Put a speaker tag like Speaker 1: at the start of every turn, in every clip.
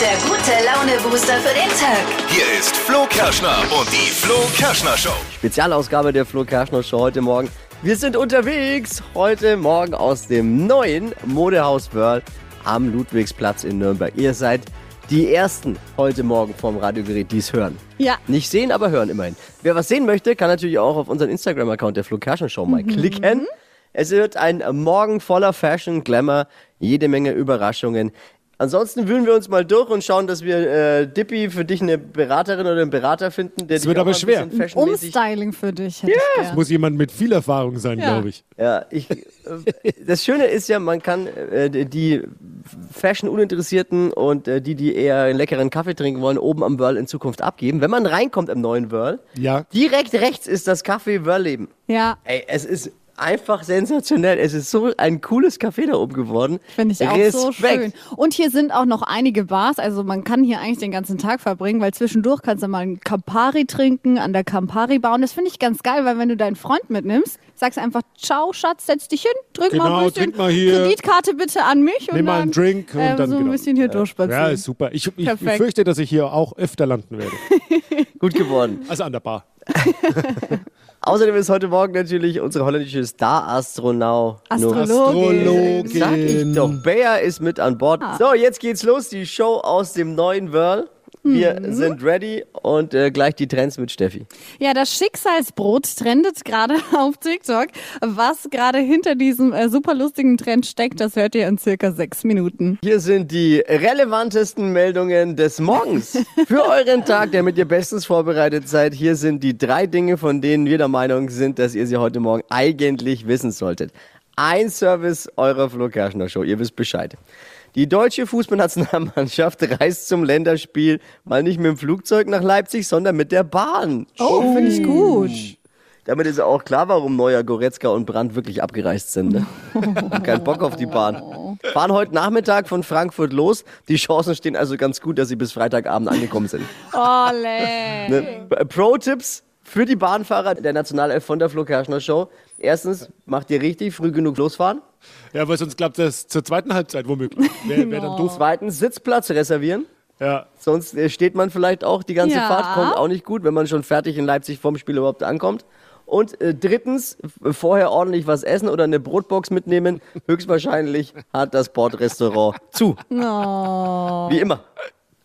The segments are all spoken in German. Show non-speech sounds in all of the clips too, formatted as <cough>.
Speaker 1: der gute Laune-Booster für den Tag.
Speaker 2: Hier ist Flo Kerschner und die Flo Kerschner Show.
Speaker 3: Spezialausgabe der Flo Kerschner Show heute Morgen. Wir sind unterwegs heute Morgen aus dem neuen Modehaus Wörl am Ludwigsplatz in Nürnberg. Ihr seid die Ersten heute Morgen vom Radiogerät, die es hören.
Speaker 4: Ja.
Speaker 3: Nicht sehen, aber hören immerhin. Wer was sehen möchte, kann natürlich auch auf unseren Instagram-Account der Flo Kerschner Show mal klicken. Es wird ein Morgen voller Fashion, Glamour, jede Menge Überraschungen. Ansonsten wühlen wir uns mal durch und schauen, dass wir äh, Dippy für dich eine Beraterin oder einen Berater finden, der dich
Speaker 5: wird aber
Speaker 3: ein
Speaker 5: schwer.
Speaker 3: fashionmäßig
Speaker 4: Umstyling für dich hätte ich gern.
Speaker 5: Muss jemand mit viel Erfahrung sein,
Speaker 4: Ja.
Speaker 5: glaube ich.
Speaker 3: Ja, ich, äh, das Schöne ist ja, man kann äh, die Fashion-Uninteressierten und äh, die, die eher einen leckeren Kaffee trinken wollen, oben am Whirl in Zukunft abgeben. Wenn man reinkommt im neuen Whirl,
Speaker 5: Ja.
Speaker 3: direkt rechts ist das Café Whirl-Leben.
Speaker 4: Ja,
Speaker 3: Ey, es ist einfach sensationell. Es ist so ein cooles Café da oben geworden.
Speaker 4: finde ich auch so schön. Und hier sind auch noch einige Bars, also man kann hier eigentlich den ganzen Tag verbringen, weil zwischendurch kannst du mal einen Campari trinken an der Campari Bar und das finde ich ganz geil, weil wenn du deinen Freund mitnimmst, sagst einfach, ciao Schatz, setz dich hin, drück mal
Speaker 5: Genau,
Speaker 4: ein bisschen
Speaker 5: trink mal hier.
Speaker 4: Kreditkarte bitte an mich und
Speaker 5: Nimm mal
Speaker 4: dann
Speaker 5: einen Drink und
Speaker 4: ähm,
Speaker 5: dann
Speaker 4: so ein
Speaker 5: genau.
Speaker 4: bisschen hier durchspazieren.
Speaker 5: Ja, ist super. Ich, ich, ich fürchte, dass ich hier auch öfter landen werde. <laughs>
Speaker 3: Gut geworden.
Speaker 5: Also an der Bar. <laughs>
Speaker 3: Außerdem ist heute Morgen natürlich unsere holländische Star-Astronaut.
Speaker 4: Astrologin.
Speaker 3: Sag ich doch, Bayer ist mit an Bord. So, jetzt geht's los, die Show aus dem neuen Whirl. Wir sind ready und äh, gleich die Trends mit Steffi.
Speaker 4: Ja, das Schicksalsbrot trendet gerade <laughs> auf TikTok. Was gerade hinter diesem äh, super lustigen Trend steckt, das hört ihr in circa sechs Minuten.
Speaker 3: Hier sind die relevantesten Meldungen des Morgens für <laughs> euren Tag, damit ihr bestens vorbereitet seid. Hier sind die drei Dinge, von denen wir der Meinung sind, dass ihr sie heute Morgen eigentlich wissen solltet. Ein Service eurer Flo Kerschner Show, ihr wisst Bescheid. Die deutsche Fußballnationalmannschaft <laughs> reist zum Länderspiel mal nicht mit dem Flugzeug nach Leipzig, sondern mit der Bahn.
Speaker 4: Oh, finde ich gut.
Speaker 3: Damit ist auch klar, warum Neuer, Goretzka und Brandt wirklich abgereist sind. Ne? <laughs> Keinen Bock auf die Bahn. Fahren heute Nachmittag von Frankfurt los. Die Chancen stehen also ganz gut, dass sie bis Freitagabend angekommen sind. <laughs>
Speaker 4: Ole.
Speaker 3: Ne? Pro-Tipps für die Bahnfahrer der Nationalelf von der Flo Kerschner Show. Erstens, macht ihr richtig, früh genug losfahren.
Speaker 5: Ja, weil sonst klappt das zur zweiten Halbzeit womöglich. Wäre wär dann <laughs> doof.
Speaker 3: Zweitens, Sitzplatz reservieren.
Speaker 5: Ja.
Speaker 3: Sonst äh, steht man vielleicht auch die ganze
Speaker 4: Ja.
Speaker 3: Fahrt, kommt auch nicht gut, wenn man schon fertig in Leipzig vorm Spiel überhaupt ankommt. Und äh, drittens, vorher ordentlich was essen oder eine Brotbox mitnehmen. <laughs> Höchstwahrscheinlich hat das Bordrestaurant zu. Wie immer.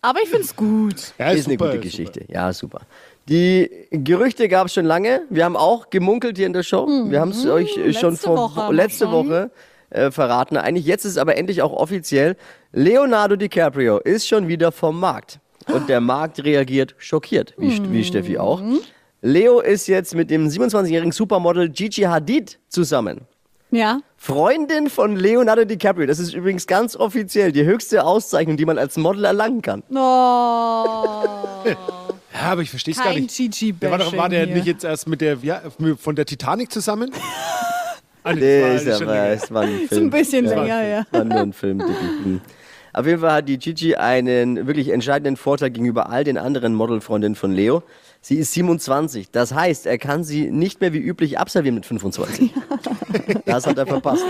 Speaker 4: Aber ich finde es gut.
Speaker 5: ja
Speaker 3: ist eine
Speaker 5: super,
Speaker 3: gute
Speaker 5: ist
Speaker 3: Geschichte. Ja, super. Die Gerüchte gab es schon lange. Wir haben auch gemunkelt hier in der Show. Wir haben es euch äh, schon
Speaker 4: Mhm. Letzte
Speaker 3: vor
Speaker 4: Woche
Speaker 3: letzte
Speaker 4: schon.
Speaker 3: Woche äh, verraten. Eigentlich jetzt ist es aber endlich auch offiziell. Leonardo DiCaprio ist schon wieder vom Markt. Und der Markt reagiert schockiert, wie,
Speaker 4: Mhm.
Speaker 3: wie Steffi auch. Leo ist jetzt mit dem 27-jährigen Supermodel Gigi Hadid zusammen.
Speaker 4: Ja.
Speaker 3: Freundin von Leonardo DiCaprio. Das ist übrigens ganz offiziell die höchste Auszeichnung, die man als Model erlangen kann.
Speaker 4: Oh.
Speaker 5: Ja, aber ich verstehe es gar nicht.
Speaker 4: Gigi
Speaker 5: Der war, doch, war der
Speaker 4: hier.
Speaker 5: nicht jetzt erst mit der, ja, von der Titanic zusammen? <laughs> Ah, nee,
Speaker 3: Nee,
Speaker 5: das
Speaker 3: ist aber, es war ein Film.
Speaker 4: Ist ein bisschen
Speaker 3: Ja.
Speaker 4: länger, ja.
Speaker 3: War nur ein Film. Auf jeden Fall hat die Gigi einen wirklich entscheidenden Vorteil gegenüber all den anderen Modelfreundinnen von Leo. Sie ist 27. Das heißt, er kann sie nicht mehr wie üblich absolvieren mit 25. <laughs> Das hat er verpasst.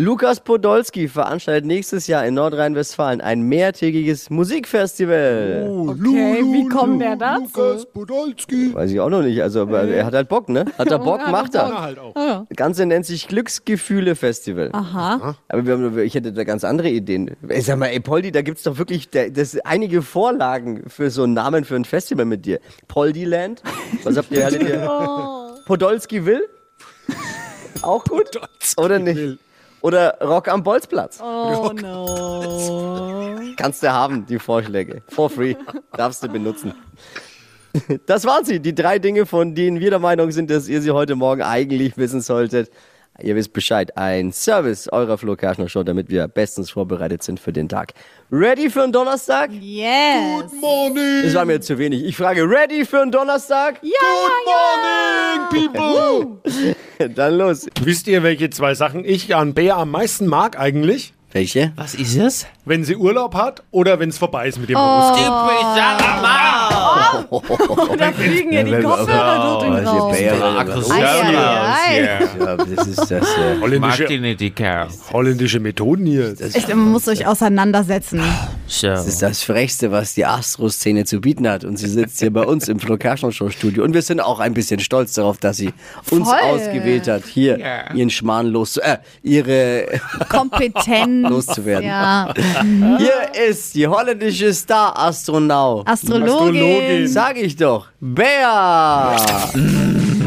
Speaker 3: Lukas Podolski veranstaltet nächstes Jahr in Nordrhein-Westfalen ein mehrtägiges Musikfestival.
Speaker 5: Oh,
Speaker 4: Okay, wie kommt der dazu?
Speaker 5: Lukas Podolski.
Speaker 3: Weiß ich auch noch nicht. Also, aber er hat halt Bock, ne? Hat er Bock, macht er.
Speaker 5: Ja, halt auch.
Speaker 4: Ah,
Speaker 3: Das Ganze nennt sich Glücksgefühle Festival.
Speaker 4: Aha.
Speaker 3: Aber wir haben, ich hätte da ganz andere Ideen. Ich sag mal, ey Poldi, da gibt's doch wirklich da, das einige Vorlagen für so einen Namen für ein Festival mit dir. Poldiland? Was habt ihr? Haltet ihr? <laughs> Podolski will? Auch gut? Oder nicht?
Speaker 5: will.
Speaker 3: Oder Rock am Bolzplatz?
Speaker 4: Oh no.
Speaker 3: Kannst du haben, die Vorschläge. For free. Darfst du benutzen. Das waren sie, die drei Dinge, von denen wir der Meinung sind, dass ihr sie heute Morgen eigentlich wissen solltet. Ihr wisst Bescheid. Ein Service eurer Flo Kerschner Show, damit wir bestens vorbereitet sind für den Tag. Ready für einen Donnerstag?
Speaker 4: Yes.
Speaker 5: Morning!
Speaker 3: Das war mir zu wenig. Ich frage, ready für einen Donnerstag?
Speaker 4: Ja, ja,
Speaker 5: Morning, people! <laughs>
Speaker 3: Dann los.
Speaker 5: Wisst ihr, welche zwei Sachen ich an Bea am meisten mag eigentlich?
Speaker 3: Welche?
Speaker 6: Was ist es?
Speaker 5: Wenn sie Urlaub hat oder wenn es vorbei ist mit ihrem
Speaker 4: Oh.
Speaker 5: Berufsleben?
Speaker 4: Da fliegen ja die Kopfhörer durch den Raum.
Speaker 6: Aggressiv.
Speaker 4: Ei, ei.
Speaker 3: Ja, das ist das. Äh,
Speaker 5: Holländische,
Speaker 6: nicht, die Kerl.
Speaker 5: holländische Methoden hier.
Speaker 4: Echt, man muss euch auseinandersetzen.
Speaker 3: Das ist das Frechste, was die Astro-Szene zu bieten hat. Und sie sitzt hier bei uns im Flo Kerschner Show Studio. Und wir sind auch ein bisschen stolz darauf, dass sie uns
Speaker 4: Voll.
Speaker 3: ausgewählt hat, hier
Speaker 6: Ja.
Speaker 3: ihren Schmarrn loszu, äh, ihre <laughs>
Speaker 4: Kompetenz.
Speaker 3: loszuwerden.
Speaker 4: Ja,
Speaker 3: Hier ist die holländische Star-Astronaut.
Speaker 4: Astrologin.
Speaker 3: Sag ich doch. Bea! <laughs>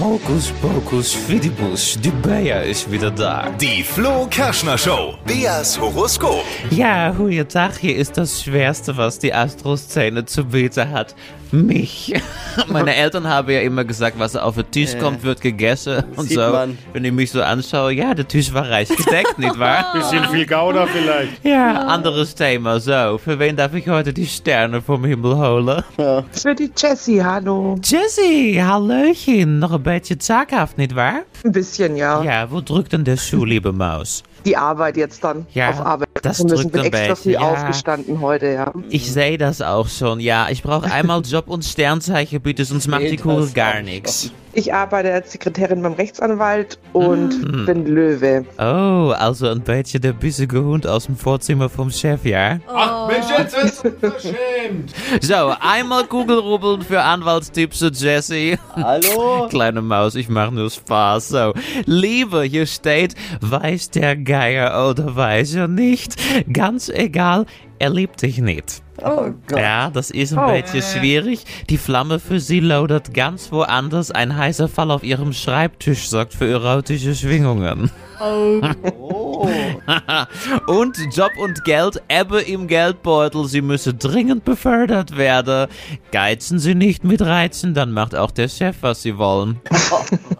Speaker 6: Hokus Pokus Fidibus, die Bea ist wieder da.
Speaker 2: Die Flo Kerschner Show. Beas Horoskop.
Speaker 6: Ja, goeiedag. Hier ist das Schwerste, was die Astro-Szene zu bieten hat. Mich. <laughs> Meine Eltern haben ja immer gesagt, was auf den Tisch kommt, wird gegessen. Und
Speaker 3: Sieht
Speaker 6: so,
Speaker 3: man.
Speaker 6: wenn ich mich so anschaue, ja, der Tisch war reich gedeckt, nicht wahr? <laughs>
Speaker 5: Bisschen viel Gouda vielleicht. <laughs>
Speaker 6: Ja, anderes Thema. So, für wen darf ich heute die Sterne vom Himmel holen?
Speaker 7: Für die Jessie, hallo.
Speaker 6: Jessie, Hallöchen. Noch ein bisschen zaghaft, nicht wahr?
Speaker 7: Ein bisschen, ja.
Speaker 6: Ja, wo drückt denn der Schuh, liebe Maus?
Speaker 7: Die Arbeit jetzt dann.
Speaker 6: Ja,
Speaker 7: auf Arbeit.
Speaker 6: das
Speaker 7: Wir müssen
Speaker 6: drückt ein
Speaker 7: bin extra
Speaker 6: bisschen,
Speaker 7: früh
Speaker 6: ja.
Speaker 7: aufgestanden heute, ja.
Speaker 6: Ich sehe das auch schon, ja. Ich brauche einmal Job und Sternzeichen, bitte, sonst macht die Kugel gar nichts.
Speaker 7: Ich arbeite als Sekretärin beim Rechtsanwalt und bin Löwe.
Speaker 6: Oh, also ein bisschen der bissige Hund aus dem Vorzimmer vom Chef, ja?
Speaker 5: Ach Mensch, jetzt ist verschämt. <laughs>
Speaker 6: So, einmal Kugelrubbeln für Anwaltstipps zu Jesse.
Speaker 3: Hallo? <laughs>
Speaker 6: Kleine Maus, ich mache nur Spaß. So, Liebe, hier steht, weiß der Geier oder weiß er nicht. Ganz egal, er liebt dich nicht.
Speaker 3: Oh Gott.
Speaker 6: Ja, das ist ein bisschen schwierig. Die Flamme für sie lodert ganz woanders. Ein heißer Fall auf ihrem Schreibtisch sorgt für erotische Schwingungen. Und Job und Geld, Ebbe im Geldbeutel. Sie müsse dringend befördert werden. Geizen Sie nicht mit Reizen, dann macht auch der Chef, was Sie wollen.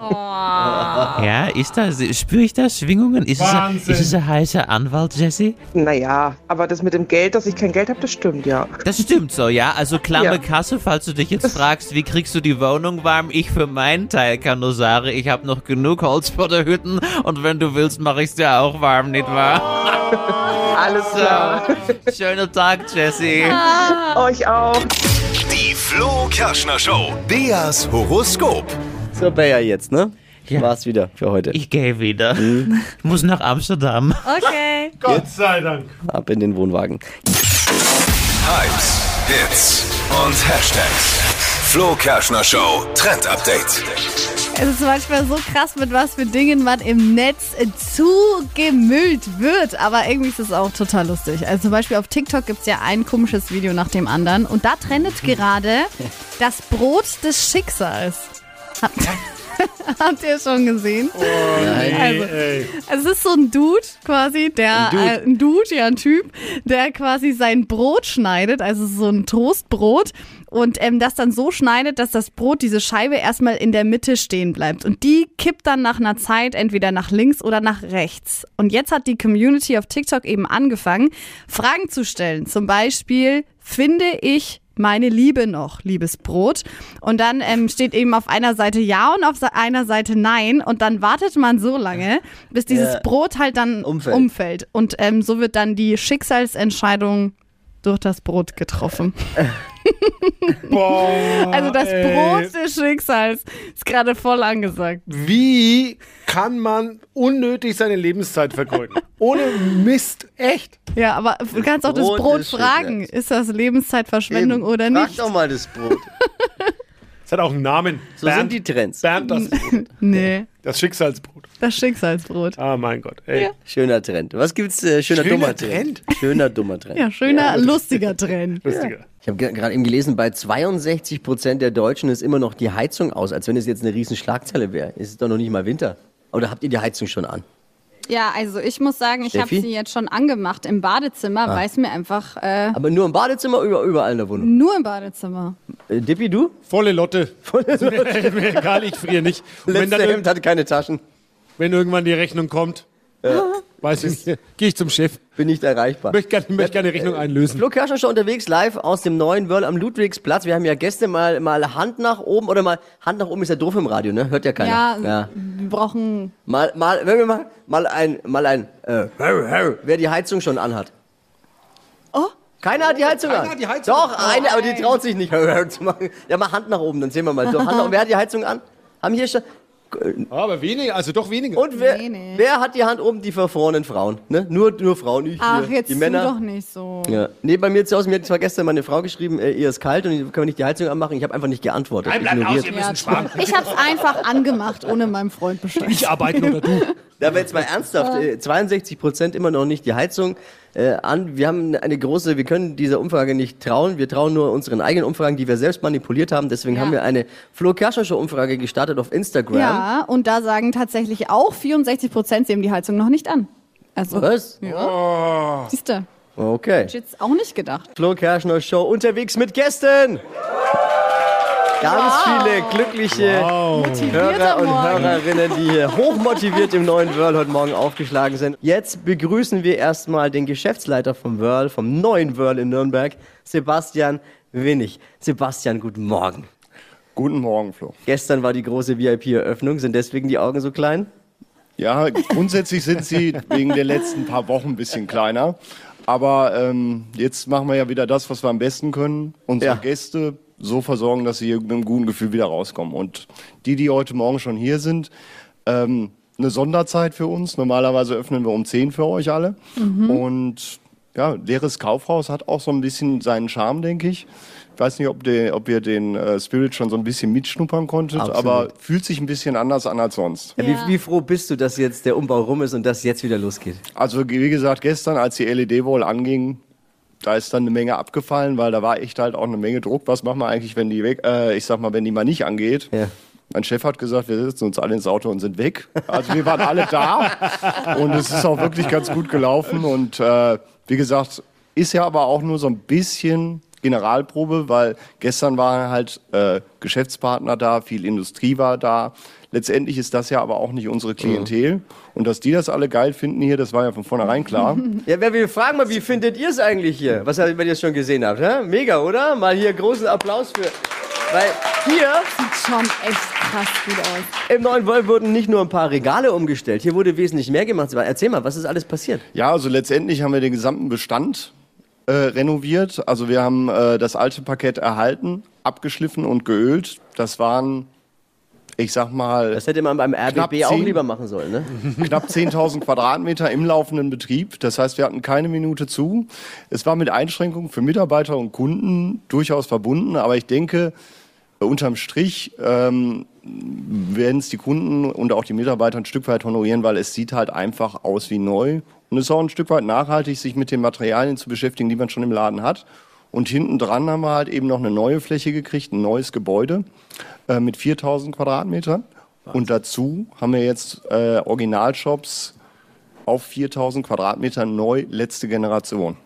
Speaker 6: Ja, ist das, spüre ich da Schwingungen? Ist es, ist es ein heißer Anwalt, Jesse?
Speaker 7: Naja, aber das mit dem Geld, dass ich kein Geld habe, das stimmt, ja.
Speaker 6: Das stimmt so, ja. Also klamme
Speaker 7: Ja.
Speaker 6: Kasse, falls du dich jetzt fragst, wie kriegst du die Wohnung warm? Ich für meinen Teil kann nur sagen, ich habe noch genug Holz vor der Hütten und wenn du willst, mache ich's dir auch warm, nicht wahr? <laughs>
Speaker 7: Alles klar.
Speaker 6: Schöner Tag, Jesse.
Speaker 7: Euch auch.
Speaker 2: Die Flo Kerschner Show. Beas Horoskop.
Speaker 3: So, Bea jetzt, ne?
Speaker 6: Ja.
Speaker 3: War's wieder für heute.
Speaker 6: Ich gehe wieder. Ich muss nach Amsterdam.
Speaker 4: Okay. <laughs>
Speaker 5: Gott sei Dank.
Speaker 3: Ab in den Wohnwagen.
Speaker 2: Hypes, Hits und Hashtags. Flo Kerschner Show Trend Update.
Speaker 4: Es ist manchmal so krass, mit was für Dingen man im Netz zugemüllt wird. Aber irgendwie ist es auch total lustig. Also zum Beispiel auf TikTok gibt es ja ein komisches Video nach dem anderen. Und da trendet gerade <laughs> das Brot des Schicksals. <laughs> Habt, ihr schon gesehen? Also, also es ist so ein Dude quasi, der
Speaker 3: Ein Dude.
Speaker 4: Äh, ein Dude, ja ein Typ, der quasi sein Brot schneidet, also so ein Toastbrot und ähm, das dann so schneidet, dass das Brot, diese Scheibe erstmal in der Mitte stehen bleibt und die kippt dann nach einer Zeit entweder nach links oder nach rechts. Und jetzt hat die Community auf TikTok eben angefangen, Fragen zu stellen. Zum Beispiel, finde ich meine Liebe noch, liebes Brot. Und dann ähm, steht eben auf einer Seite Ja und auf einer Seite Nein. Und dann wartet man so lange, bis dieses
Speaker 3: Ja.
Speaker 4: Brot halt dann
Speaker 3: Umfällt.
Speaker 4: umfällt. Und ähm, so wird dann die Schicksalsentscheidung durch das Brot getroffen. <laughs>
Speaker 5: Boah,
Speaker 4: Also das
Speaker 5: ey.
Speaker 4: Brot des Schicksals ist gerade voll angesagt.
Speaker 5: Wie kann man unnötig seine Lebenszeit vergeuden? Ohne Mist. Echt?
Speaker 4: Ja, aber du kannst auch das
Speaker 3: Brot
Speaker 4: fragen, ist das Lebenszeitverschwendung
Speaker 3: Eben.
Speaker 4: oder
Speaker 3: Frag
Speaker 4: nicht?
Speaker 3: doch mal das Brot. <laughs>
Speaker 5: Es hat auch einen Namen.
Speaker 3: So sind die Trends.
Speaker 5: Bernd, das, <laughs>
Speaker 4: Nee,
Speaker 5: das Schicksalsbrot.
Speaker 4: das Schicksalsbrot.
Speaker 5: Ah, mein Gott. Ey.
Speaker 3: Schöner Trend. Was gibt's? Äh, schöner,
Speaker 5: Schöner
Speaker 3: dummer Trend.
Speaker 5: Trend?
Speaker 3: Schöner, dummer Trend.
Speaker 4: Ja, schöner, lustiger Trend. <laughs>
Speaker 5: Lustiger.
Speaker 3: Ich habe gerade eben gelesen, bei 62 Prozent der Deutschen ist immer noch die Heizung aus, als wenn es jetzt eine riesen Schlagzeile wäre. Es ist doch noch nicht mal Winter. Oder habt ihr die Heizung schon an?
Speaker 4: Ja, also ich muss sagen, ich habe sie jetzt schon angemacht im Badezimmer, weil es mir einfach äh,
Speaker 3: Aber nur im Badezimmer oder überall in der Wohnung?
Speaker 4: nur im Badezimmer.
Speaker 3: Äh, Dippi, du?
Speaker 5: Volle Lotte. Volle <laughs> Lotte. Mir egal, ich friere nicht. Und wenn,
Speaker 3: Letzte
Speaker 5: dann,
Speaker 3: Hemd hatte keine Taschen.
Speaker 5: wenn irgendwann die Rechnung kommt, weiß ich nicht, <laughs> gehe ich zum Chef.
Speaker 3: Bin nicht erreichbar.
Speaker 5: Möchte gerne, möchte gerne Rechnung einlösen.
Speaker 3: Flo Kerschner schon unterwegs live aus dem neuen Wörl am Ludwigsplatz. Wir haben ja Gäste mal, mal Hand nach oben oder mal Hand nach oben ist ja doof im Radio, ne? Hört ja keiner.
Speaker 4: Ja, wir brauchen.
Speaker 3: Mal, mal, wenn wir mal, mal ein, mal ein, äh, wer die Heizung schon anhat. Keiner hat die Heizung an.
Speaker 5: hat die Heizung
Speaker 3: Doch,
Speaker 5: an.
Speaker 3: eine, aber die traut sich nicht <laughs> zu machen. Ja, mal Hand nach oben, dann sehen wir mal. Doch, Hand nach oben. Wer hat die Heizung an? Haben hier schon.
Speaker 5: Aber weniger, also doch weniger.
Speaker 3: Und wer,
Speaker 4: nee.
Speaker 3: wer hat die Hand oben? Die verfrorenen Frauen. Ne? Nur, nur Frauen. Ich
Speaker 4: Ach,
Speaker 3: hier.
Speaker 4: jetzt
Speaker 3: die Männer.
Speaker 4: doch nicht so.
Speaker 3: Ja. Nee, bei mir zu Hause, mir hat zwar gestern meine Frau geschrieben, äh, ihr ist kalt und können wir nicht die Heizung anmachen. Ich habe einfach nicht geantwortet.
Speaker 5: Nein, bleib aus, ihr
Speaker 4: Ja,
Speaker 5: müsst sparen.
Speaker 4: ich hab's einfach angemacht, ohne meinem Freund Bescheid.
Speaker 5: Ich arbeite oder du. <laughs>
Speaker 3: Da aber jetzt mal ernsthaft, äh, 62 Prozent immer noch nicht die Heizung äh, an. Wir haben eine große, wir können dieser Umfrage nicht trauen. Wir trauen nur unseren eigenen Umfragen, die wir selbst manipuliert haben. Deswegen
Speaker 4: Ja.
Speaker 3: haben wir eine Flo Kerschner Show Umfrage gestartet auf Instagram.
Speaker 4: Ja, und da sagen tatsächlich auch 64 Prozent, sie haben die Heizung noch nicht an. Also,
Speaker 3: Was?
Speaker 4: siehst du,
Speaker 3: Okay.
Speaker 4: ich jetzt auch nicht gedacht.
Speaker 3: Flo Kerschner Show unterwegs mit Gästen. Ganz viele glückliche Hörer
Speaker 4: Motivierter
Speaker 3: und
Speaker 4: Morgen.
Speaker 3: Hörerinnen, die hier hochmotiviert im neuen Whirl heute Morgen aufgeschlagen sind. Jetzt begrüßen wir erstmal den Geschäftsleiter vom Whirl, vom neuen Whirl in Nürnberg, Sebastian Winnig. Sebastian, guten Morgen.
Speaker 8: Guten Morgen, Flo.
Speaker 3: Gestern war die große VIP-Eröffnung. Sind deswegen die Augen so klein?
Speaker 8: Ja, grundsätzlich sind sie wegen der letzten paar Wochen ein bisschen kleiner. Aber ähm, jetzt machen wir ja wieder das, was wir am besten können. Unsere
Speaker 3: Ja.
Speaker 8: Gäste so versorgen, dass sie hier mit einem guten Gefühl wieder rauskommen. Und die, die heute Morgen schon hier sind, ähm, eine Sonderzeit für uns. Normalerweise öffnen wir um 10 für euch alle. Und ja, leeres Kaufhaus hat auch so ein bisschen seinen Charme, denke ich. Ich weiß nicht, ob, der, ob ihr den äh, Spirit schon so ein bisschen mitschnuppern konntet,
Speaker 3: Absolut.
Speaker 8: aber fühlt sich ein bisschen anders an als sonst.
Speaker 3: Ja. Wie, wie froh bist du, dass jetzt der Umbau rum ist und dass jetzt wieder losgeht?
Speaker 8: Also wie gesagt, gestern, als die LED-Wall anging, da ist dann eine Menge abgefallen, weil da war echt halt auch eine Menge Druck. Was machen wir eigentlich, wenn die weg, äh, ich sag mal, wenn die mal nicht angeht?
Speaker 3: Ja.
Speaker 8: Mein Chef hat gesagt, wir setzen uns alle ins Auto und sind weg. Also wir waren alle da <laughs> und es ist auch wirklich ganz gut gelaufen. Und äh, wie gesagt, ist ja aber auch nur so ein bisschen Generalprobe, weil gestern waren halt äh, Geschäftspartner da, viel Industrie war da. Letztendlich ist das ja aber auch nicht unsere Klientel. Und dass die das alle geil finden hier, das war ja von vornherein klar. <laughs>
Speaker 3: Ja, wer will fragen mal, wie findet ihr es eigentlich hier? Was habt- wenn ihr es schon gesehen habt? Hä? Mega, oder? Mal hier großen Applaus für. Weil hier
Speaker 4: Sieht schon echt krass gut aus.
Speaker 3: im neuen Wolf wurden nicht nur ein paar Regale umgestellt, hier wurde wesentlich mehr gemacht. Erzähl mal, was ist alles passiert?
Speaker 8: Ja, also letztendlich haben wir den gesamten Bestand äh, renoviert. Also wir haben äh, das alte Parkett erhalten, abgeschliffen und geölt. Das waren, ich sag mal,
Speaker 3: Das hätte man beim RBB auch lieber machen sollen, ne? <laughs>
Speaker 8: knapp 10.000 Quadratmeter im laufenden Betrieb. Das heißt, wir hatten keine Minute zu. Es war mit Einschränkungen für Mitarbeiter und Kunden durchaus verbunden, aber ich denke, äh, unterm Strich ähm, werden es die Kunden und auch die Mitarbeiter ein Stück weit honorieren, weil es sieht halt einfach aus wie neu. Und es ist auch ein Stück weit nachhaltig, sich mit den Materialien zu beschäftigen, die man schon im Laden hat. Und hinten dran haben wir halt eben noch eine neue Fläche gekriegt, ein neues Gebäude äh, mit 4000 Quadratmetern. Und dazu haben wir jetzt äh, Originalshops auf 4000 Quadratmetern neu, letzte Generation.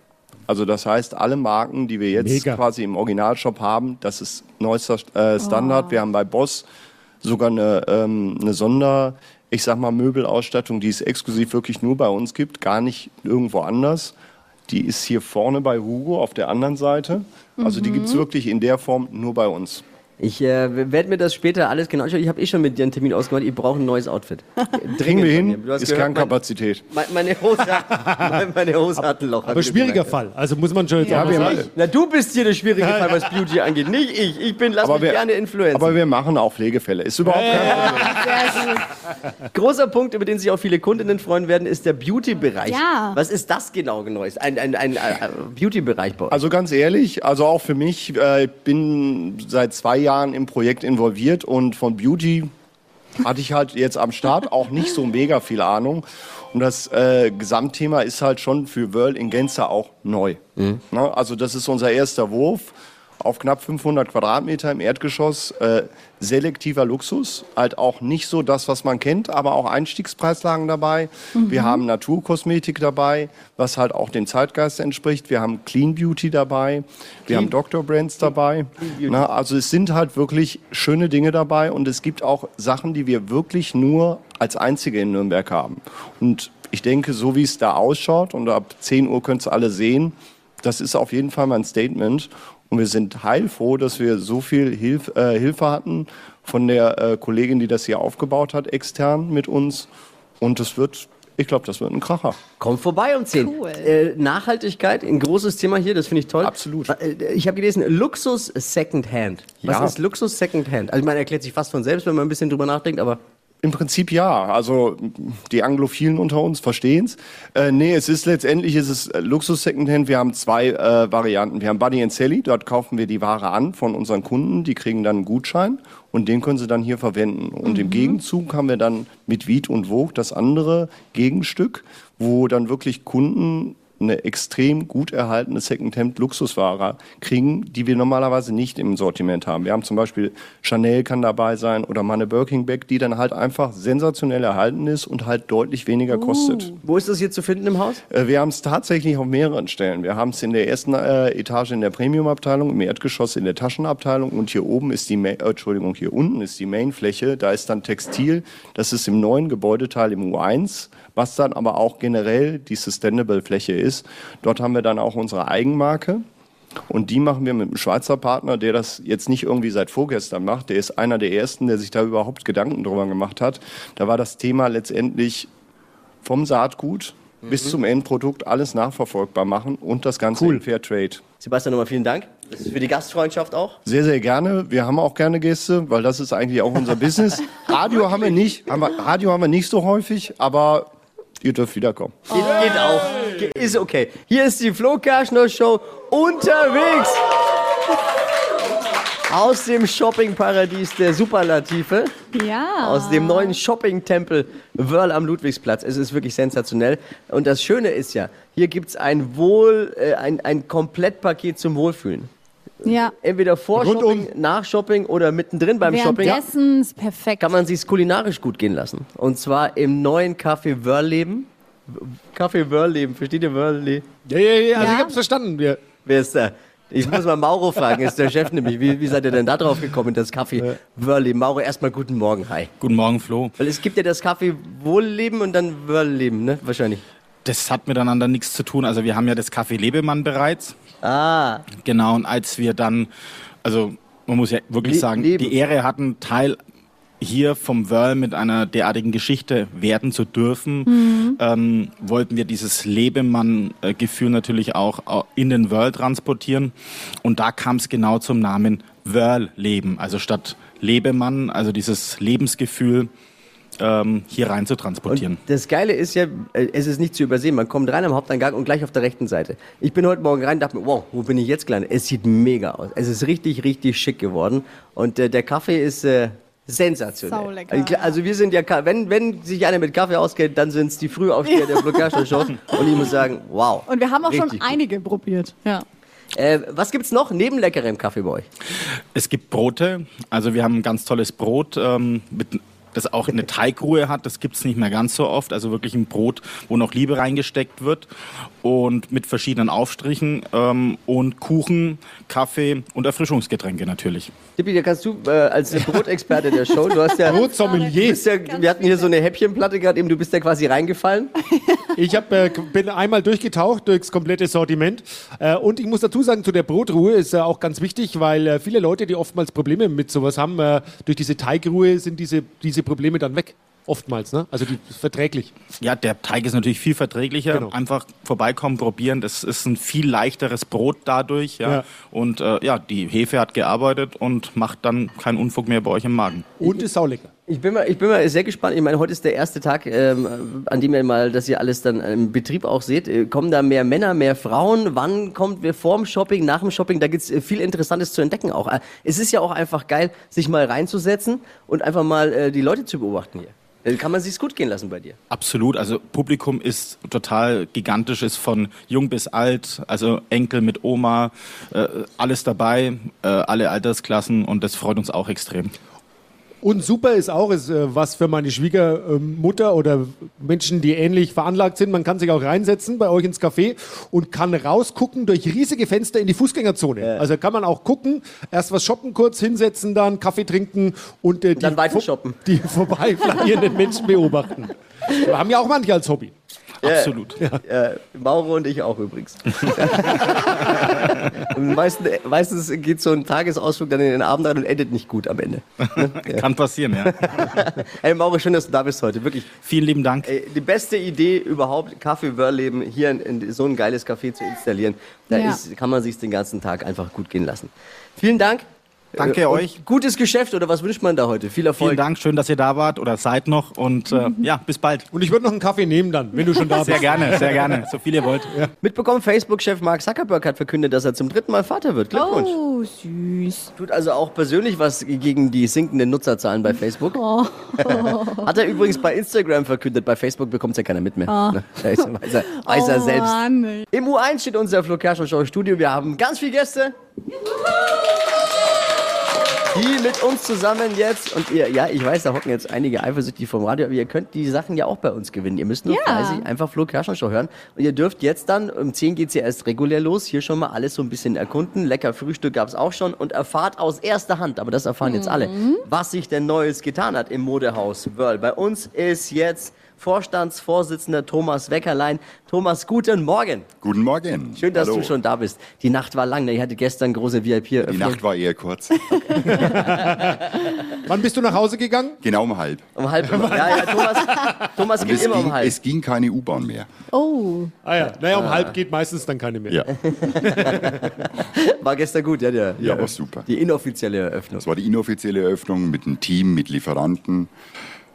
Speaker 8: Also das heißt, alle Marken, die wir jetzt
Speaker 5: Mega.
Speaker 8: quasi im Originalshop haben, das ist neuester äh, Standard. Wir haben bei Boss sogar eine, ähm, eine Sonder, ich sag mal, Möbelausstattung, die es exklusiv wirklich nur bei uns gibt, gar nicht irgendwo anders. Die ist hier vorne bei Hugo auf der anderen Seite. Also die gibt's wirklich in der Form nur bei uns.
Speaker 3: Ich äh, werde mir das später alles genau anschauen. Ich habe eh schon mit dir einen Termin ausgemacht. Ich brauche ein neues Outfit. <laughs>
Speaker 8: Kriegen wir hin.
Speaker 3: Du hast
Speaker 8: ist
Speaker 3: gehört,
Speaker 8: Kernkapazität.
Speaker 3: Mein, meine, Hose, meine, meine Hose hat ein Loch.
Speaker 5: Aber schwieriger. Fall. Also muss man schon jetzt
Speaker 8: Ja,
Speaker 5: sagen.
Speaker 3: Na, du bist hier der schwierige Fall, was Beauty angeht. Nicht ich. Ich bin, lass
Speaker 8: Aber
Speaker 3: mich
Speaker 8: wir,
Speaker 3: gerne influenzen.
Speaker 8: aber wir machen auch Pflegefälle. Ist überhaupt kein Problem.
Speaker 3: Großer Punkt, über den sich auch viele Kundinnen freuen werden, ist der Beauty-Bereich.
Speaker 4: Ja.
Speaker 3: Was ist das genau Neues? Ein, ein, ein, ein Beauty-Bereich bei euch?
Speaker 8: Also ganz ehrlich, also auch für mich, äh, ich bin seit zwei Jahren im Projekt involviert und von Beauty hatte ich halt jetzt am Start auch nicht so mega viel Ahnung. Und das äh, Gesamtthema ist halt schon für World in Gänze auch neu. Ne? Also das ist unser erster Wurf auf knapp 500 Quadratmeter im Erdgeschoss. Äh, selektiver Luxus, halt auch nicht so das, was man kennt, aber auch Einstiegspreislagen dabei. Wir haben Naturkosmetik dabei, was halt auch dem Zeitgeist entspricht. Wir haben Clean Beauty dabei. Wir haben Dr. Brands dabei. Na, also es sind halt wirklich schöne Dinge dabei und es gibt auch Sachen, die wir wirklich nur als einzige in Nürnberg haben. Und ich denke, so wie es da ausschaut und ab 10 Uhr könnt ihr alle sehen, das ist auf jeden Fall mein Statement. Und wir sind heilfroh, dass wir so viel Hilf, äh, Hilfe hatten von der äh, Kollegin, die das hier aufgebaut hat, extern mit uns. Und es wird, ich glaube, das wird ein Kracher.
Speaker 3: Kommt vorbei um 10.
Speaker 4: Cool.
Speaker 3: Äh, Nachhaltigkeit, ein großes Thema hier, das finde ich toll.
Speaker 8: Absolut.
Speaker 3: Äh, Ich habe gelesen, Luxus Secondhand. Was
Speaker 8: Ja.
Speaker 3: ist Luxus Secondhand? Also ich meine, erklärt sich fast von selbst, wenn man ein bisschen drüber nachdenkt, aber
Speaker 8: Im Prinzip ja. Also die Anglophilen unter uns verstehen es. Äh, nee, es ist letztendlich ist es Luxus Secondhand. Wir haben zwei äh, Varianten. Wir haben Buddy and Sally, dort kaufen wir die Ware an von unseren Kunden, die kriegen dann einen Gutschein und den können sie dann hier verwenden. Und im Gegenzug haben wir dann mit Wied und Vogue das andere Gegenstück, wo dann wirklich Kunden eine extrem gut erhaltene Secondhand Luxusware kriegen, die wir normalerweise nicht im Sortiment haben. Wir haben zum Beispiel Chanel kann dabei sein oder mal eine Birkin Bag, die dann halt einfach sensationell erhalten ist und halt deutlich weniger kostet.
Speaker 3: Wo ist das hier zu finden im Haus?
Speaker 8: Äh, Wir haben es tatsächlich auf mehreren Stellen. Wir haben es in der ersten äh, Etage in der Premium-Abteilung, im Erdgeschoss in der Taschenabteilung und hier oben ist die, Ma äh, Entschuldigung, hier unten ist die Mainfläche. Da ist dann Textil. Das ist im neuen Gebäudeteil im U1, was dann aber auch generell die Sustainable-Fläche ist. Dort haben wir dann auch unsere Eigenmarke. Und die machen wir mit einem Schweizer Partner, der das jetzt nicht irgendwie seit vorgestern macht. Der ist einer der ersten, der sich da überhaupt Gedanken drüber gemacht hat. Da war das Thema letztendlich vom Saatgut bis zum Endprodukt alles nachverfolgbar machen und das Ganze
Speaker 5: Cool.
Speaker 8: in Fairtrade.
Speaker 3: Sebastian, nochmal vielen Dank. Ist für die Gastfreundschaft auch.
Speaker 8: Sehr, sehr gerne. Wir haben auch gerne Gäste, weil das ist eigentlich auch unser Business. <laughs> Radio haben wir nicht, haben wir, Radio haben wir nicht so häufig, aber ihr dürft wiederkommen.
Speaker 3: Geht, geht auch. Ge- Ist okay. Hier ist die Flo Kerschner Show unterwegs. Aus dem Shoppingparadies der Superlative.
Speaker 4: Ja.
Speaker 3: Aus dem neuen Shopping-Tempel Wörl am Ludwigsplatz. Es ist wirklich sensationell. Und das Schöne ist ja, hier gibt es ein Wohl, äh, ein, ein Komplettpaket zum Wohlfühlen.
Speaker 4: Ja.
Speaker 3: Entweder vor
Speaker 5: Rundum.
Speaker 3: Shopping, nach Shopping oder mittendrin beim Shopping.
Speaker 4: Währenddessen ist perfekt.
Speaker 3: Kann man sich's kulinarisch gut gehen lassen. Und zwar im neuen Café Wörleben. Café Wörleben, versteht ihr Wörleben?
Speaker 5: Ja, ja, ja, also
Speaker 4: Ja.
Speaker 5: ich hab's verstanden. Wir,
Speaker 3: Wer ist da? Ich muss mal Mauro fragen, ist der Chef nämlich. Wie, wie seid ihr denn da drauf gekommen, in das Café Wörleben? Mauro, erstmal guten Morgen, hi.
Speaker 9: Guten Morgen, Flo.
Speaker 3: Weil es gibt ja das Café Wohlleben und dann Wörleben, ne? Wahrscheinlich.
Speaker 9: Das hat miteinander nichts zu tun. Also wir haben ja das Café Lebemann bereits.
Speaker 3: Ah,
Speaker 9: Genau, und als wir dann, also man muss ja wirklich
Speaker 3: Le-
Speaker 9: sagen,
Speaker 3: Leben.
Speaker 9: die Ehre hatten, Teil hier vom Wörl mit einer derartigen Geschichte werden zu dürfen, ähm, wollten wir dieses Lebemann-Gefühl natürlich auch au- in den Wörl transportieren. Und da kam es genau zum Namen Wörl-Leben. Also statt Lebemann, also dieses Lebensgefühl ähm, hier rein zu transportieren.
Speaker 3: Und das Geile ist ja, äh, es ist nicht zu übersehen. Man kommt rein am Haupteingang und gleich auf der rechten Seite. Ich bin heute Morgen rein und dachte mir, wow, wo bin ich jetzt gelandet? Es sieht mega aus. Es ist richtig, richtig schick geworden. Und äh, der Kaffee ist äh, sensationell.
Speaker 4: Saulecker,
Speaker 3: Also, also wir sind ja, wenn, wenn sich einer mit Kaffee auskennt, dann sind es die Frühaufsteher der Blockage Show. <laughs> Und ich muss sagen, wow.
Speaker 4: Und wir haben auch schon
Speaker 3: gut.
Speaker 4: einige probiert. Ja.
Speaker 3: Äh, was gibt's noch neben leckerem Kaffee bei euch?
Speaker 9: Es gibt Brote, also wir haben ein ganz tolles Brot, ähm, mit, das auch eine Teigruhe hat. Das gibt's nicht mehr ganz so oft. Also wirklich ein Brot, wo noch Liebe reingesteckt wird und mit verschiedenen Aufstrichen ähm, und Kuchen, Kaffee und Erfrischungsgetränke natürlich.
Speaker 3: Tippi, da kannst du äh, als Brotexperte der Show, du hast ja, <laughs> du
Speaker 5: Brotsommelier.
Speaker 3: ja wir hatten hier so eine Häppchenplatte gerade eben, du bist ja quasi reingefallen. <laughs>
Speaker 5: Ich hab, äh, bin einmal durchgetaucht durchs komplette Sortiment. Äh, und ich muss dazu sagen, zu der Brotruhe ist äh, auch ganz wichtig, weil äh, viele Leute, die oftmals Probleme mit sowas haben, äh, durch diese Teigruhe sind diese, diese Probleme dann weg. Oftmals, ne? Also die ist verträglich.
Speaker 9: Ja, der Teig ist natürlich viel verträglicher.
Speaker 5: Genau.
Speaker 9: Einfach vorbeikommen, probieren. Das ist ein viel leichteres Brot dadurch. Ja.
Speaker 5: Ja.
Speaker 9: Und äh, ja, die Hefe hat gearbeitet und macht dann keinen Unfug mehr bei euch im Magen.
Speaker 5: Und ist saulecker.
Speaker 3: Ich bin, mal, ich bin mal sehr gespannt. Ich meine, heute ist der erste Tag, ähm, an dem ihr mal, dass ihr alles dann im Betrieb auch seht. Äh, Kommen da mehr Männer, mehr Frauen? Wann kommt wir vorm Shopping, nach dem Shopping? Da gibt's äh, viel Interessantes zu entdecken auch. Äh, Es ist ja auch einfach geil, sich mal reinzusetzen und einfach mal äh, die Leute zu beobachten hier. Dann kann man sich's gut gehen lassen bei dir.
Speaker 9: Absolut, also Publikum ist total gigantisch, ist von jung bis alt, also Enkel mit Oma, äh, alles dabei, äh, alle Altersklassen und das freut uns auch extrem.
Speaker 5: Und super ist auch, ist äh, was für meine Schwiegermutter oder Menschen, die ähnlich veranlagt sind. Man kann sich auch reinsetzen bei euch ins Café und kann rausgucken durch riesige Fenster in die Fußgängerzone. Also kann man auch gucken, erst was shoppen kurz, hinsetzen dann, Kaffee trinken und äh, die,
Speaker 3: dann weiter shoppen.
Speaker 5: die vorbeiflanierenden Menschen beobachten. <laughs> Wir haben ja auch manche als Hobby.
Speaker 9: Absolut.
Speaker 3: Äh, Mauro und ich auch übrigens. <laughs> meistens, meistens geht so ein Tagesausflug dann in den Abend rein und endet nicht gut am Ende. <laughs>
Speaker 9: Kann passieren, ja. <laughs>
Speaker 3: Hey Mauro, schön, dass du da bist heute. Wirklich
Speaker 9: Vielen lieben Dank.
Speaker 3: Die beste Idee überhaupt, Kaffee Wörleben hier in, in so ein geiles Café zu installieren. Da
Speaker 4: Ja.
Speaker 3: ist, kann man sich den ganzen Tag einfach gut gehen lassen. Vielen Dank.
Speaker 9: Danke
Speaker 3: Äh, und
Speaker 9: euch.
Speaker 3: Gutes Geschäft oder was wünscht man da heute? Viel Erfolg.
Speaker 9: Vielen Dank, schön, dass ihr da wart oder seid noch und äh, <laughs> ja, bis bald.
Speaker 5: Und ich würde noch einen Kaffee nehmen dann, wenn du schon da bist.
Speaker 9: Sehr gerne, sehr gerne, so viel ihr wollt. <laughs>
Speaker 3: Mitbekommen, Facebook-Chef Mark Zuckerberg hat verkündet, dass er zum dritten Mal Vater wird. Glückwunsch.
Speaker 4: Oh, süß.
Speaker 3: Tut also auch persönlich was gegen die sinkenden Nutzerzahlen bei Facebook.
Speaker 4: Oh. <laughs>
Speaker 3: Hat er übrigens bei Instagram verkündet. Bei Facebook bekommt es ja keiner mit mehr. Ne? Weiß er, weiß er, weiß er
Speaker 4: Oh,
Speaker 3: selbst.
Speaker 4: Mann.
Speaker 3: Im U1 steht unser Flo Kerschner Show Studio. Wir haben ganz viele Gäste. Die mit uns zusammen jetzt, und ihr, ja, ich weiß, da hocken jetzt einige eifersüchtig vom Radio, aber ihr könnt die Sachen ja auch bei uns gewinnen. Ihr müsst nur
Speaker 4: Ja.
Speaker 3: fleißig einfach Flo Kerschner Show hören. Und ihr dürft jetzt dann, um 10 geht's ja erst regulär los, hier schon mal alles so ein bisschen erkunden. Lecker Frühstück gab's auch schon und erfahrt aus erster Hand, aber das erfahren jetzt alle, was sich denn Neues getan hat im Modehaus Wörl. Bei uns ist jetzt Vorstandsvorsitzender Thomas Weckerlein. Thomas, guten Morgen.
Speaker 10: Guten Morgen.
Speaker 3: Schön, dass
Speaker 10: Hallo.
Speaker 3: du schon da bist. Die Nacht war lang, ne? ich hatte gestern große vip
Speaker 10: Die Nacht war eher kurz. <laughs>
Speaker 5: Wann bist du nach Hause gegangen?
Speaker 10: Genau um halb.
Speaker 3: Um halb immer. Ja, ja, Thomas, Thomas geht immer
Speaker 10: ging,
Speaker 3: um halb.
Speaker 10: es ging keine U-Bahn mehr.
Speaker 4: Oh.
Speaker 5: Ah ja, naja, um halb geht meistens dann keine mehr.
Speaker 10: Ja, <laughs>
Speaker 3: War gestern gut, ja, der,
Speaker 10: ja war super.
Speaker 3: die inoffizielle Eröffnung.
Speaker 10: Das war die inoffizielle Eröffnung mit einem Team, mit Lieferanten.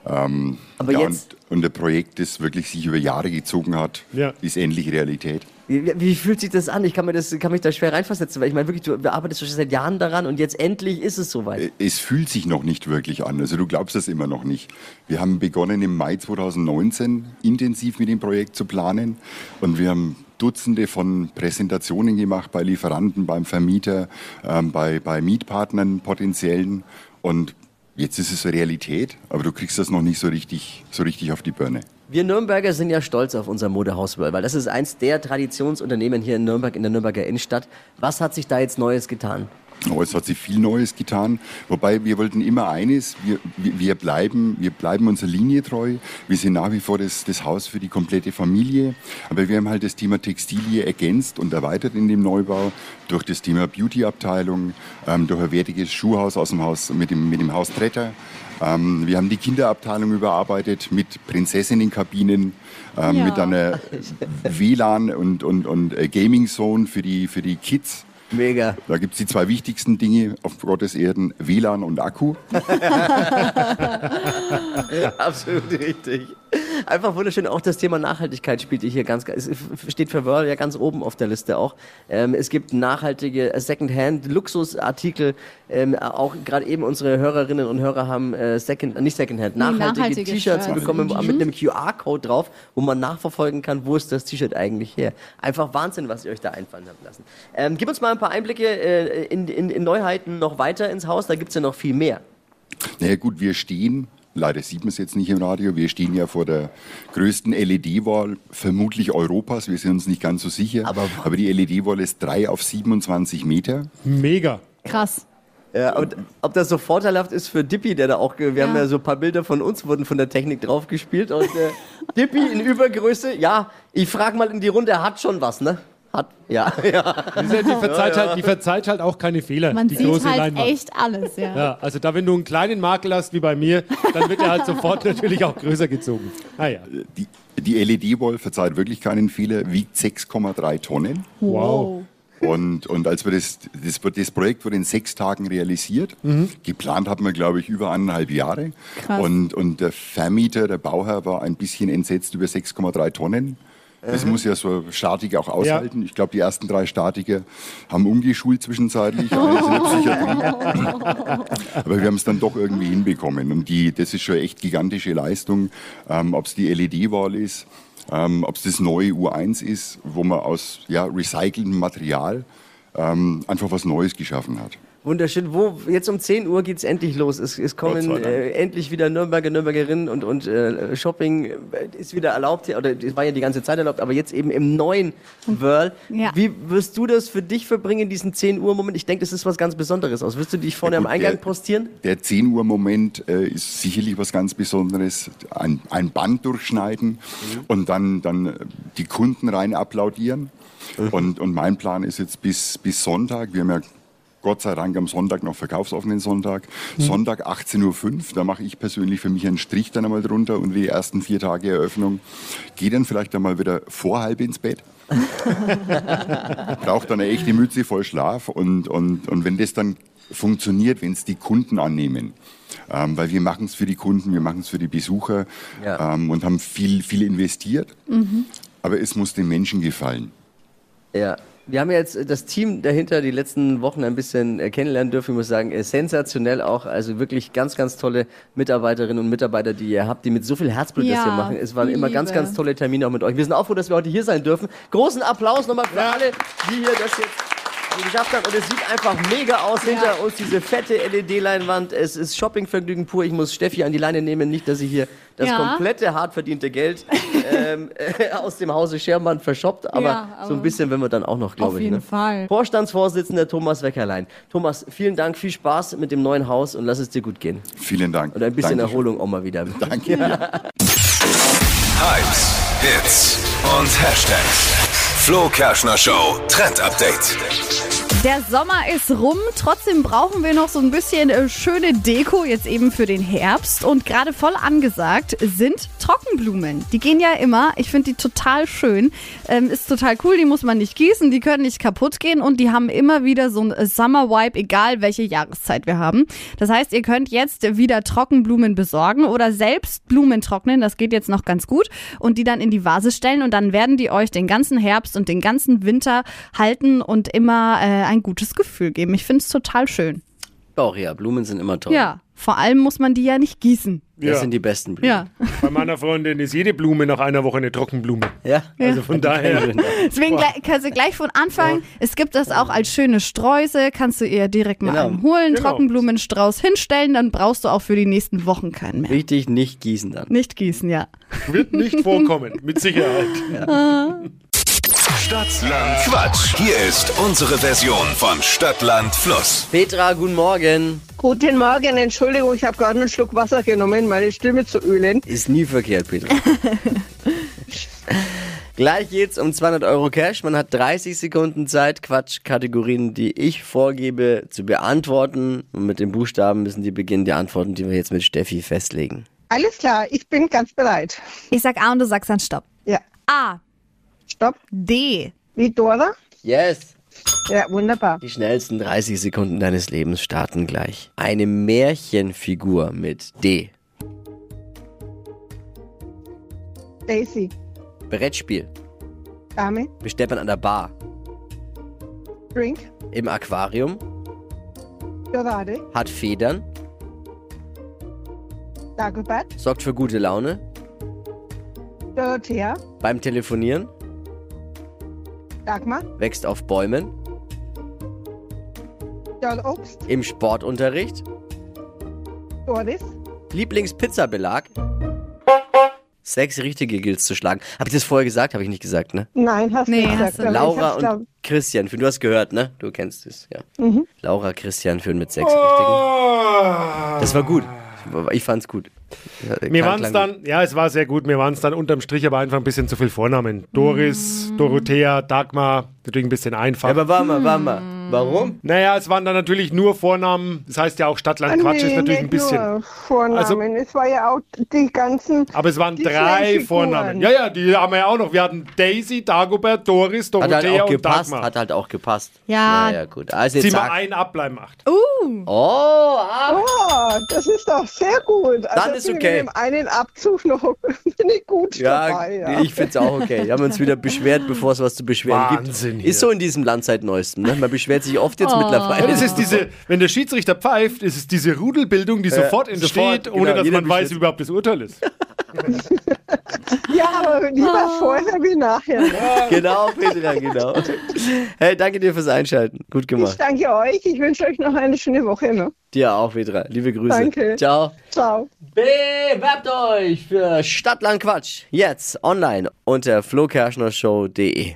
Speaker 10: Ähm,
Speaker 3: Aber
Speaker 10: ja,
Speaker 3: jetzt-
Speaker 10: und, und ein Projekt, das wirklich sich über Jahre gezogen hat,
Speaker 5: Ja.
Speaker 10: ist endlich Realität.
Speaker 3: Wie, wie fühlt sich das an? Ich kann, mir das, kann mich da schwer reinversetzen, weil ich meine wirklich, du arbeitest schon seit Jahren daran und jetzt endlich ist es soweit.
Speaker 10: Es fühlt sich noch nicht wirklich an. Also du glaubst das immer noch nicht. Wir haben begonnen im Mai 2019 intensiv mit dem Projekt zu planen und wir haben Dutzende von Präsentationen gemacht bei Lieferanten, beim Vermieter, ähm, bei, bei Mietpartnern potenziellen und jetzt ist es Realität, aber du kriegst das noch nicht so richtig, so richtig auf die Birne.
Speaker 3: Wir Nürnberger sind ja stolz auf unser Modehaus Wörl, weil das ist eins der Traditionsunternehmen hier in Nürnberg, in der Nürnberger Innenstadt. Was hat sich da jetzt Neues getan?
Speaker 10: Oh, es hat sich viel Neues getan. Wobei wir wollten immer eines, wir, wir, wir, bleiben, wir bleiben unserer Linie treu. Wir sind nach wie vor das, das Haus für die komplette Familie. Aber wir haben halt das Thema Textilie ergänzt und erweitert in dem Neubau durch das Thema Beauty-Abteilung, ähm, durch ein wertiges Schuhhaus aus dem Haus, mit dem, mit dem Haus Tretter. Ähm, wir haben die Kinderabteilung überarbeitet mit Prinzessinnenkabinen, ähm,
Speaker 4: Ja.
Speaker 10: mit einer WLAN und, und, und äh, Gaming Zone für die, für die Kids.
Speaker 3: Mega.
Speaker 10: Da gibt es die zwei wichtigsten Dinge auf Gottes Erden, WLAN und Akku. <laughs>
Speaker 3: Absolut richtig. Einfach wunderschön. Auch das Thema Nachhaltigkeit spielt hier ganz, es steht für Wörl ja ganz oben auf der Liste auch. Ähm, es gibt nachhaltige Secondhand-Luxusartikel. Ähm, auch gerade eben unsere Hörerinnen und Hörer haben äh, Second, nicht Secondhand, nachhaltige
Speaker 4: nachhaltige
Speaker 3: T-Shirts
Speaker 4: Shirts.
Speaker 3: bekommen mit einem QR-Code drauf, wo man nachverfolgen kann, wo ist das T-Shirt eigentlich her. Einfach Wahnsinn, was ihr euch da einfallen habt lassen. Ähm, gib uns mal ein paar Einblicke äh, in, in, in Neuheiten noch weiter ins Haus. Da gibt's ja noch viel mehr.
Speaker 10: Naja gut, wir stehen, leider sieht man es jetzt nicht im Radio, wir stehen ja vor der größten LED-Wall, vermutlich Europas, wir sind uns nicht ganz so sicher.
Speaker 3: Aber-
Speaker 10: Aber die LED-Wall ist 3 auf 27 Meter.
Speaker 5: Mega.
Speaker 4: Krass.
Speaker 3: Ja, und ob das so vorteilhaft ist für Dippy, der da auch, wir haben ja so ein paar Bilder von uns, wurden von der Technik draufgespielt und äh, Dippy in Übergröße, ja, ich frag mal in die Runde, er hat schon was, ne? Hat, ja, <laughs> ja.
Speaker 5: Die, die, verzeiht Halt, die verzeiht halt auch keine Fehler.
Speaker 4: Man
Speaker 5: die
Speaker 4: sieht
Speaker 5: große
Speaker 4: halt
Speaker 5: Leinwand.
Speaker 4: echt alles, ja.
Speaker 5: Ja, also da, wenn du einen kleinen Makel hast wie bei mir, dann wird er halt <laughs> sofort natürlich auch größer gezogen. Ah ja.
Speaker 10: Die, die LED-Wall, verzeiht wirklich keinen Fehler, wiegt 6,3 Tonnen.
Speaker 5: Wow.
Speaker 10: Und, und als wir das, das, das Projekt wurde in sechs Tagen realisiert. Geplant hatten wir, glaube ich, über eineinhalb Jahre.
Speaker 4: Krass.
Speaker 10: Und, und der Vermieter, der Bauherr, war ein bisschen entsetzt über 6,3 Tonnen. Das muss ja so ein Statiker auch aushalten. Ich glaube, die ersten drei Statiker haben umgeschult zwischenzeitlich. Aber <laughs> wir haben es dann doch irgendwie hinbekommen. Und die, das ist schon echt gigantische Leistung. Ähm, ob es die LED-Wahl ist, ähm, ob es das neue U1 ist, wo man aus ja, recyceltem Material ähm, einfach was Neues geschaffen hat.
Speaker 3: Wunderschön. Wo, jetzt um 10 Uhr geht's endlich los. Es, es kommen äh, endlich wieder Nürnberger, Nürnbergerinnen und, und äh, Shopping äh, ist wieder erlaubt. hier, Oder es war ja die ganze Zeit erlaubt, aber jetzt eben im neuen World.
Speaker 4: Ja.
Speaker 3: Wie wirst du das für dich verbringen, diesen 10 Uhr Moment? Ich denke, das ist was ganz Besonderes aus. Wirst du dich vorne
Speaker 10: Ja,
Speaker 3: am
Speaker 10: gut,
Speaker 3: Eingang
Speaker 10: der-
Speaker 3: postieren?
Speaker 10: Der 10 Uhr Moment äh, ist sicherlich was ganz Besonderes. Ein, ein Band durchschneiden und dann, dann die Kunden rein applaudieren. Und, und mein Plan ist jetzt bis, bis Sonntag, wir haben ja Gott sei Dank am Sonntag noch verkaufsoffenen Sonntag. Sonntag 18.05 Uhr, da mache ich persönlich für mich einen Strich dann einmal drunter und die ersten vier Tage Eröffnung. Gehe dann vielleicht einmal wieder vor halb ins Bett <laughs> Braucht dann eine echte Mütze voll Schlaf und, und, und wenn das dann funktioniert, wenn es die Kunden annehmen, ähm, weil wir machen es für die Kunden, wir machen es für die Besucher
Speaker 3: Ja.
Speaker 10: ähm, und haben viel, viel investiert, aber es muss den Menschen gefallen.
Speaker 3: Ja. Wir haben jetzt das Team dahinter die letzten Wochen ein bisschen äh, kennenlernen dürfen. Ich muss sagen, äh, sensationell auch. Also wirklich ganz, ganz tolle Mitarbeiterinnen und Mitarbeiter, die ihr habt, die mit so viel Herzblut das
Speaker 4: Ja,
Speaker 3: hier machen. Es waren immer ganz,
Speaker 4: Liebe.
Speaker 3: ganz tolle Termine auch mit euch. Wir sind auch froh, dass wir heute hier sein dürfen. Großen Applaus nochmal für alle, die hier das jetzt geschafft haben. Und es sieht einfach mega aus hinter uns, diese fette LED-Leinwand. Es ist Shoppingvergnügen pur. Ich muss Steffi an die Leine nehmen, nicht, dass sie hier das
Speaker 4: Ja.
Speaker 3: komplette hart verdiente Geld <laughs> ähm, äh, <laughs> aus dem Hause Schermann verschoppt. Aber,
Speaker 4: Ja,
Speaker 3: so ein
Speaker 4: aber-
Speaker 3: bisschen, wenn wir dann auch noch, glaube
Speaker 4: Auf
Speaker 3: ich.
Speaker 4: jeden
Speaker 3: ne?
Speaker 4: Fall.
Speaker 3: Vorstandsvorsitzender Thomas Weckerlein. Thomas, vielen Dank, viel Spaß mit dem neuen Haus und lass es dir gut gehen.
Speaker 10: Vielen Dank.
Speaker 3: Und ein bisschen
Speaker 10: Dankeschön.
Speaker 3: Erholung auch mal wieder. <laughs>
Speaker 10: Danke.
Speaker 2: Hypes, Hits und Hashtags. Flo Kerschner Show Trend Update.
Speaker 4: Der Sommer ist rum, trotzdem brauchen wir noch so ein bisschen äh, schöne Deko jetzt eben für den Herbst und gerade voll angesagt sind Trockenblumen. Die gehen ja immer, ich finde die total schön, ähm, ist total cool, die muss man nicht gießen, die können nicht kaputt gehen und die haben immer wieder so ein Summer Vibe, egal welche Jahreszeit wir haben. Das heißt, ihr könnt jetzt wieder Trockenblumen besorgen oder selbst Blumen trocknen, das geht jetzt noch ganz gut und die dann in die Vase stellen und dann werden die euch den ganzen Herbst und den ganzen Winter halten und immer äh, ein gutes Gefühl geben. Ich finde es total schön.
Speaker 3: Auch ja, Blumen sind immer toll.
Speaker 4: Ja, vor allem muss man die ja nicht gießen.
Speaker 3: Das
Speaker 5: Ja.
Speaker 3: sind die besten Blumen.
Speaker 4: Ja. <laughs>
Speaker 5: Bei meiner Freundin ist jede Blume nach einer Woche eine Trockenblume.
Speaker 3: Ja.
Speaker 5: Also von daher.
Speaker 4: Deswegen gleich, kannst du gleich von Anfang, es gibt das auch als schöne Sträuße, kannst du ihr direkt mal
Speaker 3: Genau.
Speaker 4: einen holen,
Speaker 5: Genau.
Speaker 4: Trockenblumenstrauß hinstellen, dann brauchst du auch für die nächsten Wochen keinen mehr.
Speaker 3: Richtig nicht gießen dann.
Speaker 4: Nicht gießen, ja.
Speaker 5: Wird nicht <laughs> vorkommen, mit Sicherheit.
Speaker 2: Stadtland Quatsch. Hier ist unsere Version von Stadtland Fluss.
Speaker 3: Petra, guten Morgen.
Speaker 7: Guten Morgen, Entschuldigung, ich habe gerade einen Schluck Wasser genommen, meine Stimme zu ölen.
Speaker 3: Ist nie verkehrt, Petra. <laughs> Gleich geht's um 200 Euro Cash. Man hat 30 Sekunden Zeit, Quatschkategorien, die ich vorgebe, zu beantworten. Und mit den Buchstaben müssen die beginnen, die Antworten, die wir jetzt mit Steffi festlegen.
Speaker 7: Alles klar, ich bin ganz bereit.
Speaker 4: Ich sag A und du sagst dann Stopp.
Speaker 7: Ja,
Speaker 4: A,
Speaker 7: stopp.
Speaker 4: D,
Speaker 7: Wie Dora?
Speaker 3: Yes.
Speaker 7: Ja, wunderbar.
Speaker 3: Die schnellsten 30 Sekunden deines Lebens starten gleich. Eine Märchenfigur mit D.
Speaker 7: Daisy,
Speaker 3: Brettspiel.
Speaker 7: Dame,
Speaker 3: Bestellt man an der Bar.
Speaker 7: Drink,
Speaker 3: Im Aquarium.
Speaker 7: Dorade,
Speaker 3: Hat Federn.
Speaker 7: Dagobert,
Speaker 3: Sorgt für gute Laune.
Speaker 7: Dorothea,
Speaker 3: Beim Telefonieren.
Speaker 7: Dagmar,
Speaker 3: Wächst auf Bäumen.
Speaker 7: Dollobst,
Speaker 3: Im Sportunterricht.
Speaker 7: Doris,
Speaker 3: Lieblingspizzabelag. Sechs richtige gilt's zu schlagen. Habe ich das vorher gesagt? Habe ich nicht gesagt, ne?
Speaker 7: Nein, hast
Speaker 4: Nee,
Speaker 7: du
Speaker 4: hast
Speaker 7: gesagt.
Speaker 3: Laura und Christian. Du hast gehört, ne? Du kennst es, ja.
Speaker 7: Mhm.
Speaker 3: Laura, Christian führen mit sechs richtigen. Das war gut. Ich fand's gut. Ja,
Speaker 5: Mir waren es dann, ja, es war sehr gut, mir waren es dann unterm Strich aber einfach ein bisschen zu viel Vornamen. Doris, Dorothea, Dagmar, natürlich ein bisschen einfach.
Speaker 3: Ja, aber warte mal, warte mal. Warum?
Speaker 5: naja, es waren dann natürlich nur Vornamen, das heißt ja auch Stadtland Quatsch ist
Speaker 7: Nee,
Speaker 5: natürlich ein bisschen.
Speaker 7: Nur Vornamen.
Speaker 5: Also-
Speaker 7: es war ja auch die ganzen.
Speaker 5: Aber es waren drei. Vornamen. Ja, ja, die haben wir ja auch noch. Wir hatten Daisy, Dagobert, Doris,
Speaker 3: Hat
Speaker 5: Dorothea
Speaker 3: halt auch
Speaker 5: und
Speaker 3: gepasst.
Speaker 5: Dagmar.
Speaker 3: Hat halt auch gepasst.
Speaker 4: Ja.
Speaker 3: Naja, gut. Also
Speaker 5: Zieh
Speaker 3: jetzt
Speaker 5: mal
Speaker 3: sag.
Speaker 5: ein ab, bleiben acht.
Speaker 3: Oh, ah.
Speaker 7: Oh, das ist doch sehr gut. Also
Speaker 3: Dann ist okay.
Speaker 7: Mit dem einen Abzug noch <laughs> bin ich gut
Speaker 3: Ja,
Speaker 7: dabei. Ja.
Speaker 3: ich find's auch okay. Wir haben uns wieder beschwert, bevor es was zu beschweren
Speaker 5: Wahnsinn
Speaker 3: gibt.
Speaker 5: hier.
Speaker 3: Ist so in diesem Land seit neuestem. Ne? Man beschwert sich oft jetzt mittlerweile.
Speaker 5: Ja, das ist diese, wenn der Schiedsrichter pfeift, ist es diese Rudelbildung, die sofort entsteht,
Speaker 3: sofort,
Speaker 5: ohne
Speaker 3: genau,
Speaker 5: dass man weiß,
Speaker 3: beschwert
Speaker 5: wie überhaupt das Urteil ist. <laughs>
Speaker 7: ja, aber lieber vorher wie nachher. Ne?
Speaker 3: Genau, Petra, genau. Hey, danke dir fürs Einschalten. Gut
Speaker 7: Ich
Speaker 3: gemacht.
Speaker 7: danke euch. Ich wünsche euch noch eine schöne Woche. Ne?
Speaker 3: Dir auch, Petra. Liebe Grüße.
Speaker 7: Danke.
Speaker 3: Ciao.
Speaker 7: Ciao.
Speaker 3: Bewerbt euch für Stadtland Quatsch. Jetzt online unter flokerschnershow.de.